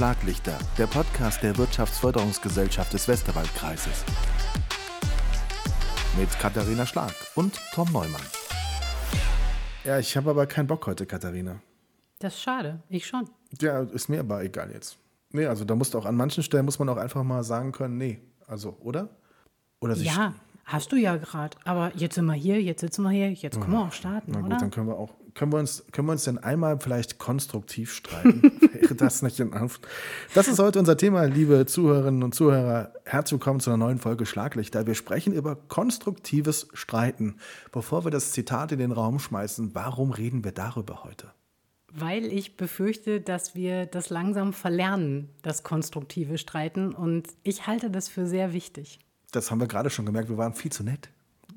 Schlaglichter, der Podcast der Wirtschaftsförderungsgesellschaft des Westerwaldkreises. Mit Katharina Schlag und Tom Neumann. Ja, ich habe aber keinen Bock heute, Katharina. Das ist schade, ich schon. Ja, ist mir aber egal jetzt. Nee, also da musst du auch an manchen Stellen muss man auch einfach mal sagen können, nee, also, oder? Oder sich ja, hast du ja gerade. Aber jetzt sind wir hier, jetzt sitzen wir hier, jetzt können wir auch starten, Na gut, oder? dann können wir auch, können wir uns, können wir uns denn einmal vielleicht konstruktiv streiten? Wäre das nicht in Anf Das ist heute unser Thema, liebe Zuhörerinnen und Zuhörer. Herzlich willkommen zu einer neuen Folge Schlaglichter. Wir sprechen über konstruktives Streiten. Bevor wir das Zitat in den Raum schmeißen, warum reden wir darüber heute? Weil ich befürchte, dass wir das langsam verlernen, das konstruktive Streiten. Und ich halte das für sehr wichtig. Das haben wir gerade schon gemerkt, wir waren viel zu nett.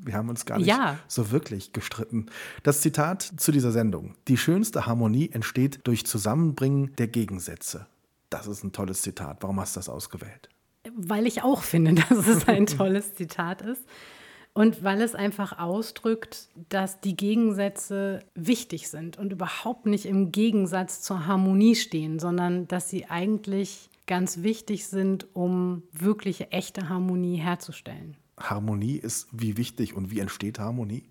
Wir haben uns gar nicht Ja. so wirklich gestritten. Das Zitat zu dieser Sendung. Die schönste Harmonie entsteht durch Zusammenbringen der Gegensätze. Das ist ein tolles Zitat. Warum hast du das ausgewählt? Weil ich auch finde, dass es ein tolles Zitat ist. Und weil es einfach ausdrückt, dass die Gegensätze wichtig sind und überhaupt nicht im Gegensatz zur Harmonie stehen, sondern dass sie eigentlich ganz wichtig sind, um wirkliche, echte Harmonie herzustellen. Harmonie ist wie wichtig und wie entsteht Harmonie?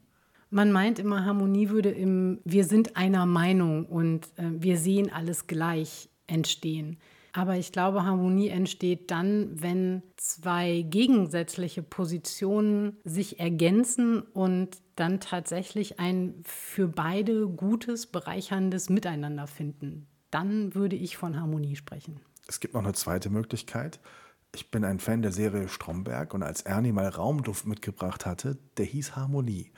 Man meint immer, Harmonie würde im Wir sind einer Meinung und äh, wir sehen alles gleich entstehen. Aber ich glaube, Harmonie entsteht dann, wenn zwei gegensätzliche Positionen sich ergänzen und dann tatsächlich ein für beide gutes, bereicherndes Miteinander finden. Dann würde ich von Harmonie sprechen. Es gibt noch eine zweite Möglichkeit. Ich bin ein Fan der Serie Stromberg und als Ernie mal Raumduft mitgebracht hatte, der hieß Harmonie.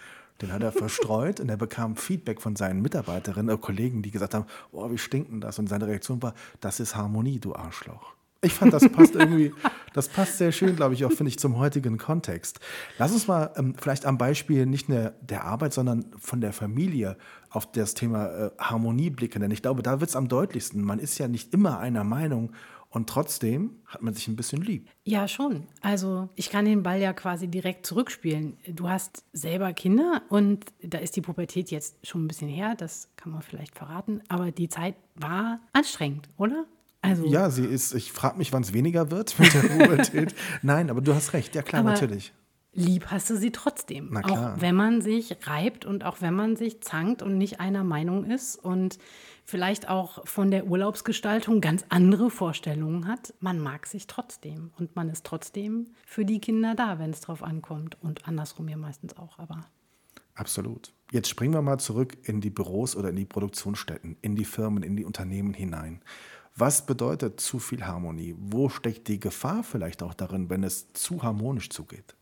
Den hat er verstreut und er bekam Feedback von seinen Mitarbeiterinnen oder Kollegen, die gesagt haben, oh, wie stinkt denn das? Und seine Reaktion war, das ist Harmonie, du Arschloch. Ich fand, das passt irgendwie, das passt sehr schön, glaube ich, auch, finde ich, zum heutigen Kontext. Lass uns mal ähm, vielleicht am Beispiel nicht nur der Arbeit, sondern von der Familie auf das Thema äh, Harmonie blicken. Denn ich glaube, da wird es am deutlichsten. Man ist ja nicht immer einer Meinung und trotzdem hat man sich ein bisschen lieb. Ja, schon. Also ich kann den Ball ja quasi direkt zurückspielen. Du hast selber Kinder und da ist die Pubertät jetzt schon ein bisschen her, das kann man vielleicht verraten, aber die Zeit war anstrengend, oder? Also, Ja, sie ist, ich frage mich, wann es weniger wird mit der Pubertät. Nein, aber du hast recht, ja klar, Aber- natürlich. lieb hast du sie trotzdem. Auch wenn man sich reibt und auch wenn man sich zankt und nicht einer Meinung ist und vielleicht auch von der Urlaubsgestaltung ganz andere Vorstellungen hat, man mag sich trotzdem und man ist trotzdem für die Kinder da, wenn es drauf ankommt und andersrum ja meistens auch, aber Absolut. Jetzt springen wir mal zurück in die Büros oder in die Produktionsstätten, in die Firmen, in die Unternehmen hinein. Was bedeutet zu viel Harmonie? Wo steckt die Gefahr vielleicht auch darin, wenn es zu harmonisch zugeht?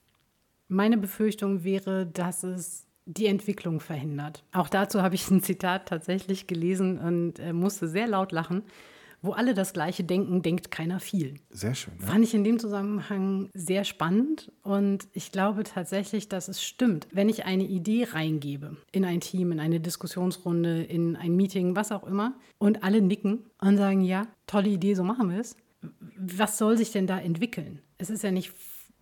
Meine Befürchtung wäre, dass es die Entwicklung verhindert. Auch dazu habe ich ein Zitat tatsächlich gelesen und äh, musste sehr laut lachen. Wo alle das Gleiche denken, denkt keiner viel. Sehr schön. Ja? Fand ich in dem Zusammenhang sehr spannend und ich glaube tatsächlich, dass es stimmt. Wenn ich eine Idee reingebe in ein Team, in eine Diskussionsrunde, in ein Meeting, was auch immer, und alle nicken und sagen, ja, tolle Idee, so machen wir es, was soll sich denn da entwickeln? Es ist ja nicht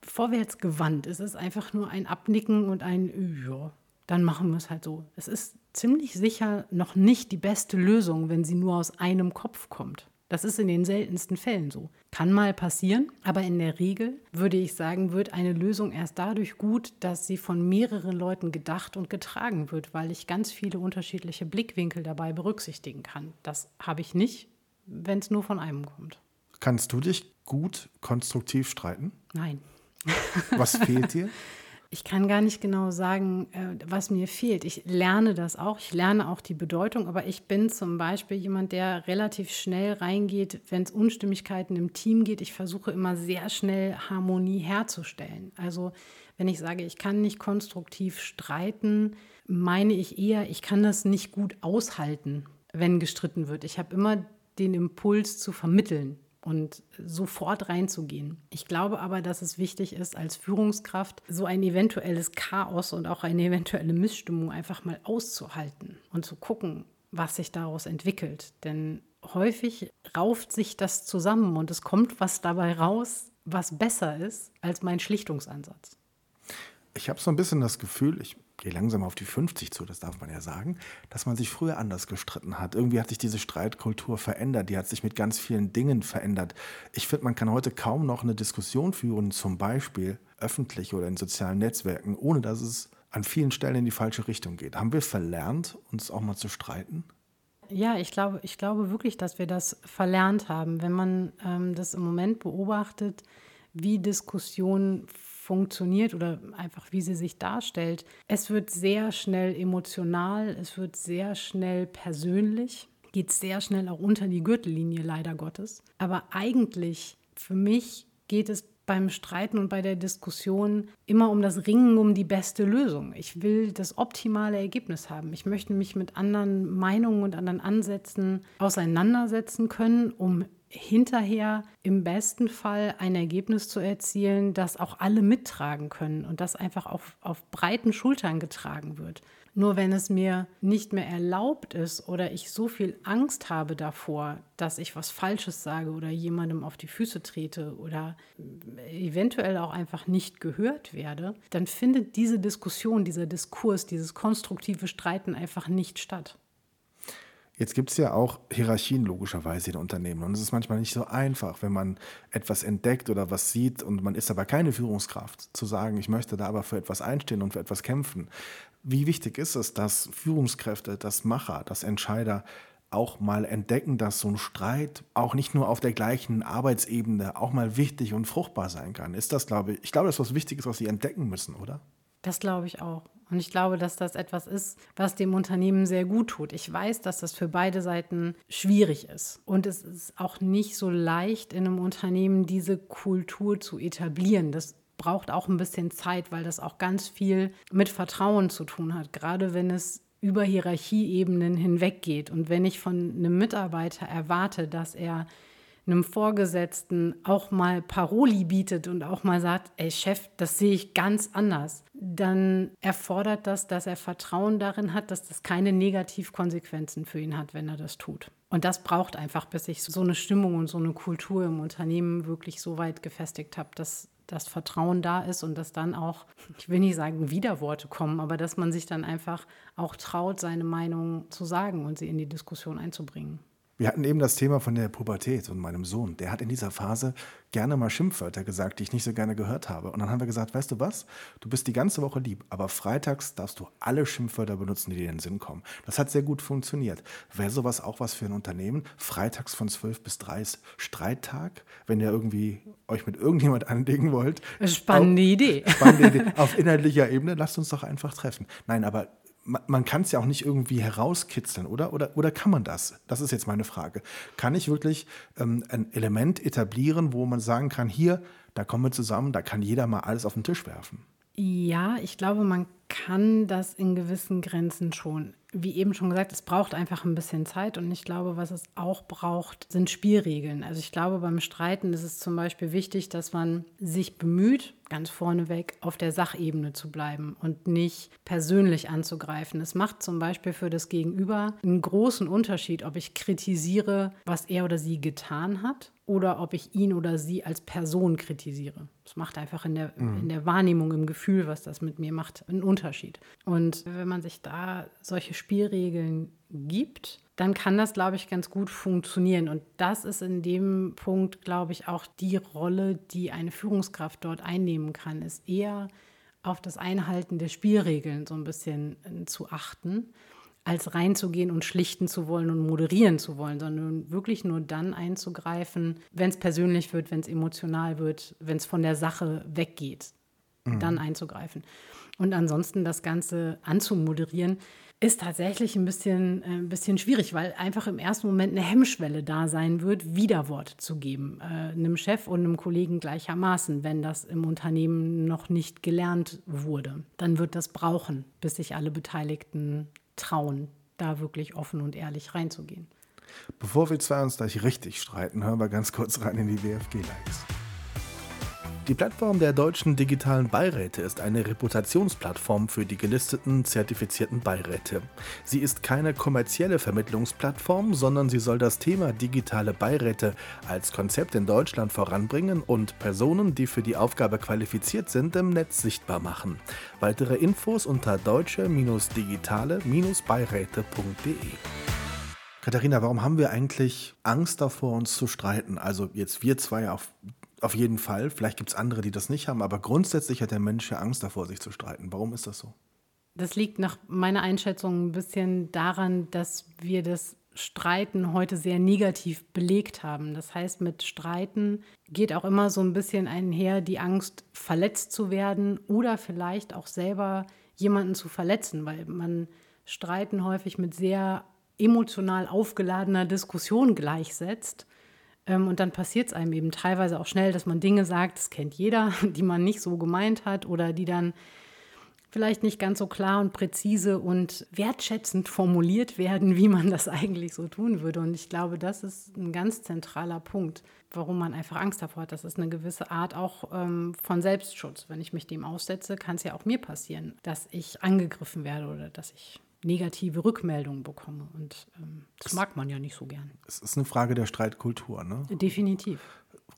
vorwärts gewandt, es ist einfach nur ein Abnicken und ein, ja, dann machen wir es halt so. Es ist ziemlich sicher noch nicht die beste Lösung, wenn sie nur aus einem Kopf kommt. Das ist in den seltensten Fällen so. Kann mal passieren, aber in der Regel würde ich sagen, wird eine Lösung erst dadurch gut, dass sie von mehreren Leuten gedacht und getragen wird, weil ich ganz viele unterschiedliche Blickwinkel dabei berücksichtigen kann. Das habe ich nicht, wenn es nur von einem kommt. Kannst du dich gut konstruktiv streiten? Nein. Was fehlt dir? Ich kann gar nicht genau sagen, äh, was mir fehlt. Ich lerne das auch. Ich lerne auch die Bedeutung, aber ich bin zum Beispiel jemand, der relativ schnell reingeht, wenn es Unstimmigkeiten im Team geht. Ich versuche immer sehr schnell Harmonie herzustellen. Also wenn ich sage, ich kann nicht konstruktiv streiten, meine ich eher, ich kann das nicht gut aushalten, wenn gestritten wird. Ich habe immer den Impuls zu vermitteln und sofort reinzugehen. Ich glaube aber, dass es wichtig ist, als Führungskraft so ein eventuelles Chaos und auch eine eventuelle Missstimmung einfach mal auszuhalten und zu gucken, was sich daraus entwickelt. Denn häufig rauft sich das zusammen und es kommt was dabei raus, was besser ist als mein Schlichtungsansatz. Ich habe so ein bisschen das Gefühl, ich gehe langsam auf die 50 zu, das darf man ja sagen, dass man sich früher anders gestritten hat. Irgendwie hat sich diese Streitkultur verändert, die hat sich mit ganz vielen Dingen verändert. Ich finde, man kann heute kaum noch eine Diskussion führen, zum Beispiel öffentlich oder in sozialen Netzwerken, ohne dass es an vielen Stellen in die falsche Richtung geht. Haben wir verlernt, uns auch mal zu streiten? Ja, ich glaube, ich glaube wirklich, dass wir das verlernt haben. Wenn man ähm, das im Moment beobachtet, wie Diskussion funktioniert oder einfach wie sie sich darstellt. Es wird sehr schnell emotional, es wird sehr schnell persönlich, geht sehr schnell auch unter die Gürtellinie leider Gottes. Aber eigentlich für mich geht es beim Streiten und bei der Diskussion immer um das Ringen um die beste Lösung. Ich will das optimale Ergebnis haben. Ich möchte mich mit anderen Meinungen und anderen Ansätzen auseinandersetzen können, um hinterher im besten Fall ein Ergebnis zu erzielen, das auch alle mittragen können und das einfach auf, auf breiten Schultern getragen wird. Nur wenn es mir nicht mehr erlaubt ist oder ich so viel Angst habe davor, dass ich was Falsches sage oder jemandem auf die Füße trete oder eventuell auch einfach nicht gehört werde, dann findet diese Diskussion, dieser Diskurs, dieses konstruktive Streiten einfach nicht statt. Jetzt gibt es ja auch Hierarchien logischerweise in Unternehmen. Und es ist manchmal nicht so einfach, wenn man etwas entdeckt oder was sieht und man ist aber keine Führungskraft, zu sagen, ich möchte da aber für etwas einstehen und für etwas kämpfen. Wie wichtig ist es, dass Führungskräfte, dass Macher, dass Entscheider auch mal entdecken, dass so ein Streit auch nicht nur auf der gleichen Arbeitsebene auch mal wichtig und fruchtbar sein kann? Ist das, glaube ich, ich glaube, das ist was Wichtiges, was Sie entdecken müssen, oder? Das glaube ich auch. Und ich glaube, dass das etwas ist, was dem Unternehmen sehr gut tut. Ich weiß, dass das für beide Seiten schwierig ist. Und es ist auch nicht so leicht in einem Unternehmen, diese Kultur zu etablieren. Das braucht auch ein bisschen Zeit, weil das auch ganz viel mit Vertrauen zu tun hat. Gerade wenn es über Hierarchieebenen hinweggeht. Und wenn ich von einem Mitarbeiter erwarte, dass er einem Vorgesetzten auch mal Paroli bietet und auch mal sagt, ey Chef, das sehe ich ganz anders, dann erfordert das, dass er Vertrauen darin hat, dass das keine Negativkonsequenzen für ihn hat, wenn er das tut. Und das braucht einfach, bis ich so eine Stimmung und so eine Kultur im Unternehmen wirklich so weit gefestigt habe, dass das Vertrauen da ist und dass dann auch, ich will nicht sagen Widerworte kommen, aber dass man sich dann einfach auch traut, seine Meinung zu sagen und sie in die Diskussion einzubringen. Wir hatten eben das Thema von der Pubertät und meinem Sohn. Der hat in dieser Phase gerne mal Schimpfwörter gesagt, die ich nicht so gerne gehört habe. Und dann haben wir gesagt, weißt du was, du bist die ganze Woche lieb, aber freitags darfst du alle Schimpfwörter benutzen, die dir in den Sinn kommen. Das hat sehr gut funktioniert. Wäre sowas auch was für ein Unternehmen? Freitags von 12 bis 3 Streittag, wenn ihr irgendwie euch mit irgendjemand anlegen wollt. Spannende auf, Idee. Spannende Idee. Auf inhaltlicher Ebene, lasst uns doch einfach treffen. Nein, aber man kann es ja auch nicht irgendwie herauskitzeln, oder? oder? Oder kann man das? Das ist jetzt meine Frage. Kann ich wirklich ähm, ein Element etablieren, wo man sagen kann, hier, da kommen wir zusammen, da kann jeder mal alles auf den Tisch werfen? Ja, ich glaube, man kann das in gewissen Grenzen schon. Wie eben schon gesagt, es braucht einfach ein bisschen Zeit und ich glaube, was es auch braucht, sind Spielregeln. Also ich glaube, beim Streiten ist es zum Beispiel wichtig, dass man sich bemüht, ganz vorneweg auf der Sachebene zu bleiben und nicht persönlich anzugreifen. Es macht zum Beispiel für das Gegenüber einen großen Unterschied, ob ich kritisiere, was er oder sie getan hat oder ob ich ihn oder sie als Person kritisiere. Das macht einfach in der, mhm. in der Wahrnehmung, im Gefühl, was das mit mir macht, einen Unterschied. Und wenn man sich da solche Spielregeln gibt, dann kann das, glaube ich, ganz gut funktionieren. Und das ist in dem Punkt, glaube ich, auch die Rolle, die eine Führungskraft dort einnehmen kann, ist eher auf das Einhalten der Spielregeln so ein bisschen äh, zu achten, als reinzugehen und schlichten zu wollen und moderieren zu wollen, sondern wirklich nur dann einzugreifen, wenn es persönlich wird, wenn es emotional wird, wenn es von der Sache weggeht, mhm. dann einzugreifen. Und ansonsten das Ganze anzumoderieren, ist tatsächlich ein bisschen, äh, ein bisschen schwierig, weil einfach im ersten Moment eine Hemmschwelle da sein wird, Widerwort zu geben. Äh, einem Chef und einem Kollegen gleichermaßen, wenn das im Unternehmen noch nicht gelernt wurde. Dann wird das brauchen, bis sich alle Beteiligten trauen, da wirklich offen und ehrlich reinzugehen. Bevor wir zwei uns gleich richtig streiten, hören wir ganz kurz rein in die WFG-Likes. Die Plattform der deutschen digitalen Beiräte ist eine Reputationsplattform für die gelisteten, zertifizierten Beiräte. Sie ist keine kommerzielle Vermittlungsplattform, sondern sie soll das Thema digitale Beiräte als Konzept in Deutschland voranbringen und Personen, die für die Aufgabe qualifiziert sind, im Netz sichtbar machen. Weitere Infos unter deutsche-digitale-beiräte.de. Katharina, warum haben wir eigentlich Angst davor, uns zu streiten? Also jetzt wir zwei auf auf jeden Fall. Vielleicht gibt es andere, die das nicht haben, aber grundsätzlich hat der Mensch ja Angst davor, sich zu streiten. Warum ist das so? Das liegt nach meiner Einschätzung ein bisschen daran, dass wir das Streiten heute sehr negativ belegt haben. Das heißt, mit Streiten geht auch immer so ein bisschen einher die Angst, verletzt zu werden oder vielleicht auch selber jemanden zu verletzen, weil man Streiten häufig mit sehr emotional aufgeladener Diskussion gleichsetzt. Ähm, und dann passiert es einem eben teilweise auch schnell, dass man Dinge sagt, das kennt jeder, die man nicht so gemeint hat oder die dann vielleicht nicht ganz so klar und präzise und wertschätzend formuliert werden, wie man das eigentlich so tun würde. Und ich glaube, das ist ein ganz zentraler Punkt, warum man einfach Angst davor hat. Das ist eine gewisse Art auch ähm, von Selbstschutz. Wenn ich mich dem aussetze, kann es ja auch mir passieren, dass ich angegriffen werde oder dass ich negative Rückmeldungen bekomme. Und ähm, das, das mag man ja nicht so gern. Es ist eine Frage der Streitkultur, ne? Definitiv.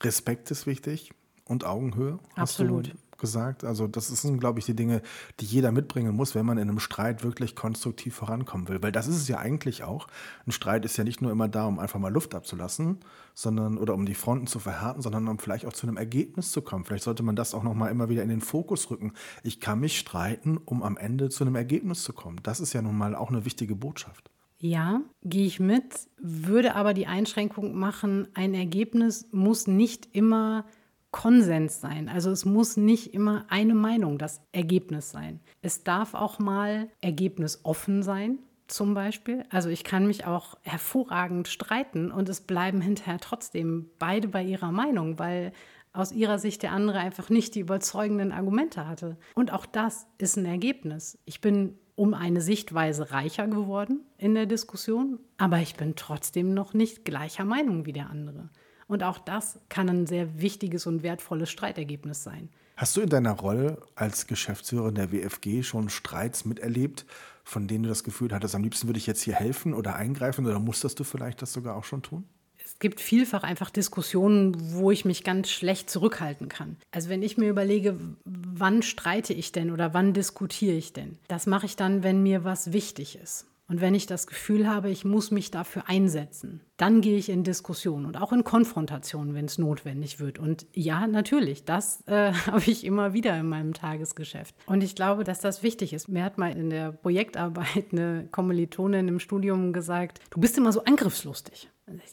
Respekt ist wichtig und Augenhöhe. Absolut gesagt. Also das sind, glaube ich, die Dinge, die jeder mitbringen muss, wenn man in einem Streit wirklich konstruktiv vorankommen will. Weil das ist es ja eigentlich auch. Ein Streit ist ja nicht nur immer da, um einfach mal Luft abzulassen, sondern oder um die Fronten zu verhärten, sondern um vielleicht auch zu einem Ergebnis zu kommen. Vielleicht sollte man das auch noch mal immer wieder in den Fokus rücken. Ich kann mich streiten, um am Ende zu einem Ergebnis zu kommen. Das ist ja nun mal auch eine wichtige Botschaft. Ja, gehe ich mit, würde aber die Einschränkung machen, ein Ergebnis muss nicht immer Konsens sein. Also es muss nicht immer eine Meinung das Ergebnis sein. Es darf auch mal ergebnisoffen sein, zum Beispiel. Also ich kann mich auch hervorragend streiten und es bleiben hinterher trotzdem beide bei ihrer Meinung, weil aus ihrer Sicht der andere einfach nicht die überzeugenden Argumente hatte. Und auch das ist ein Ergebnis. Ich bin um eine Sichtweise reicher geworden in der Diskussion, aber ich bin trotzdem noch nicht gleicher Meinung wie der andere. Und auch das kann ein sehr wichtiges und wertvolles Streitergebnis sein. Hast du in deiner Rolle als Geschäftsführerin der WFG schon Streits miterlebt, von denen du das Gefühl hattest, am liebsten würde ich jetzt hier helfen oder eingreifen oder musstest du vielleicht das sogar auch schon tun? Es gibt vielfach einfach Diskussionen, wo ich mich ganz schlecht zurückhalten kann. Also wenn ich mir überlege, wann streite ich denn oder wann diskutiere ich denn? Das mache ich dann, wenn mir was wichtig ist. Und wenn ich das Gefühl habe, ich muss mich dafür einsetzen, dann gehe ich in Diskussion und auch in Konfrontation, wenn es notwendig wird. Und ja, natürlich, das äh, habe ich immer wieder in meinem Tagesgeschäft. Und ich glaube, dass das wichtig ist. Mir hat mal in der Projektarbeit eine Kommilitonin im Studium gesagt, du bist immer so angriffslustig.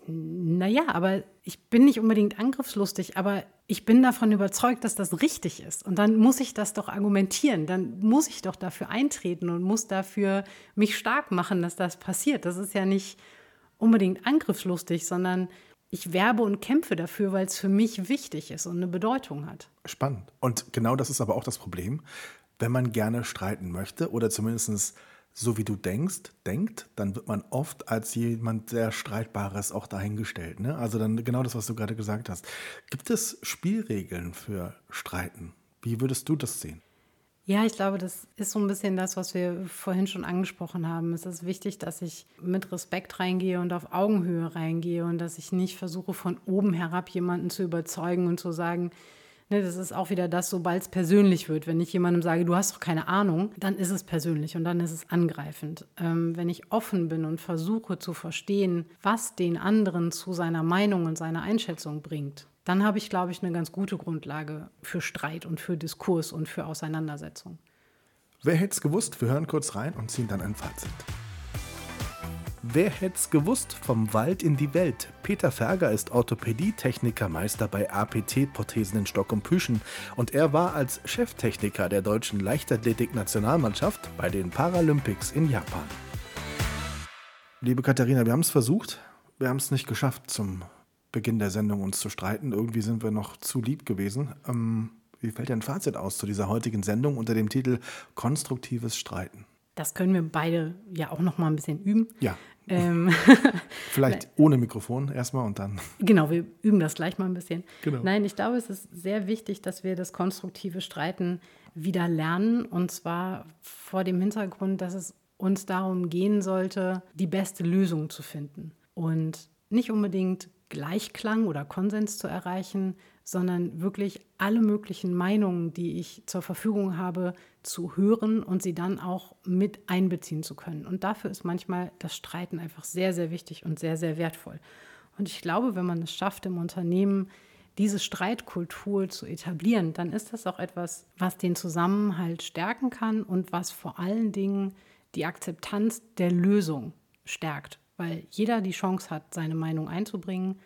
Naja, aber ich bin nicht unbedingt angriffslustig, aber ich bin davon überzeugt, dass das richtig ist. Und dann muss ich das doch argumentieren. Dann muss ich doch dafür eintreten und muss dafür mich stark machen, dass das passiert. Das ist ja nicht unbedingt angriffslustig, sondern ich werbe und kämpfe dafür, weil es für mich wichtig ist und eine Bedeutung hat. Spannend. Und genau das ist aber auch das Problem, wenn man gerne streiten möchte oder zumindest so wie du denkst, denkt, dann wird man oft als jemand sehr Streitbares auch dahingestellt. Ne? Also dann genau das, was du gerade gesagt hast. Gibt es Spielregeln für Streiten? Wie würdest du das sehen? Ja, ich glaube, das ist so ein bisschen das, was wir vorhin schon angesprochen haben. Es ist wichtig, dass ich mit Respekt reingehe und auf Augenhöhe reingehe und dass ich nicht versuche, von oben herab jemanden zu überzeugen und zu sagen, Ne, das ist auch wieder das, sobald es persönlich wird. Wenn ich jemandem sage, du hast doch keine Ahnung, dann ist es persönlich und dann ist es angreifend. Ähm, wenn ich offen bin und versuche zu verstehen, was den anderen zu seiner Meinung und seiner Einschätzung bringt, dann habe ich, glaube ich, eine ganz gute Grundlage für Streit und für Diskurs und für Auseinandersetzung. Wer hätte es gewusst? Wir hören kurz rein und ziehen dann ein Fazit. Wer hätt's gewusst? Vom Wald in die Welt. Peter Ferger ist Orthopädietechniker, Meister bei APT-Prothesen in Stock und Püschen und er war als Cheftechniker der deutschen Leichtathletik-Nationalmannschaft bei den Paralympics in Japan. Liebe Katharina, wir haben es versucht. Wir haben es nicht geschafft, zum Beginn der Sendung uns zu streiten. Irgendwie sind wir noch zu lieb gewesen. Ähm, wie fällt dein Fazit aus zu dieser heutigen Sendung unter dem Titel Konstruktives Streiten? Das können wir beide ja auch noch mal ein bisschen üben. Ja. Ähm, Vielleicht ohne Mikrofon erstmal und dann. Genau, wir üben das gleich mal ein bisschen. Genau. Nein, ich glaube, es ist sehr wichtig, dass wir das konstruktive Streiten wieder lernen. Und zwar vor dem Hintergrund, dass es uns darum gehen sollte, die beste Lösung zu finden. Und nicht unbedingt Gleichklang oder Konsens zu erreichen, sondern wirklich alle möglichen Meinungen, die ich zur Verfügung habe, zu hören und sie dann auch mit einbeziehen zu können. Und dafür ist manchmal das Streiten einfach sehr, sehr wichtig und sehr, sehr wertvoll. Und ich glaube, wenn man es schafft, im Unternehmen diese Streitkultur zu etablieren, dann ist das auch etwas, was den Zusammenhalt stärken kann und was vor allen Dingen die Akzeptanz der Lösung stärkt, weil jeder die Chance hat, seine Meinung einzubringen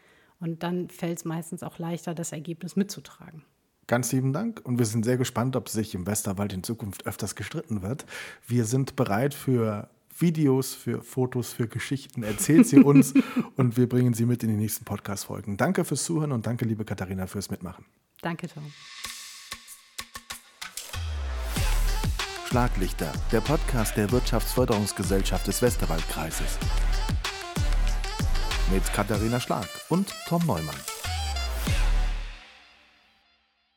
und dann fällt es meistens auch leichter, das Ergebnis mitzutragen. Ganz lieben Dank und wir sind sehr gespannt, ob sich im Westerwald in Zukunft öfters gestritten wird. Wir sind bereit für Videos, für Fotos, für Geschichten. Erzählt sie uns und wir bringen sie mit in die nächsten Podcast-Folgen. Danke fürs Zuhören und danke, liebe Katharina, fürs Mitmachen. Danke, Tom. Schlaglichter, der Podcast der Wirtschaftsförderungsgesellschaft des Westerwaldkreises mit Katharina Schlag und Tom Neumann.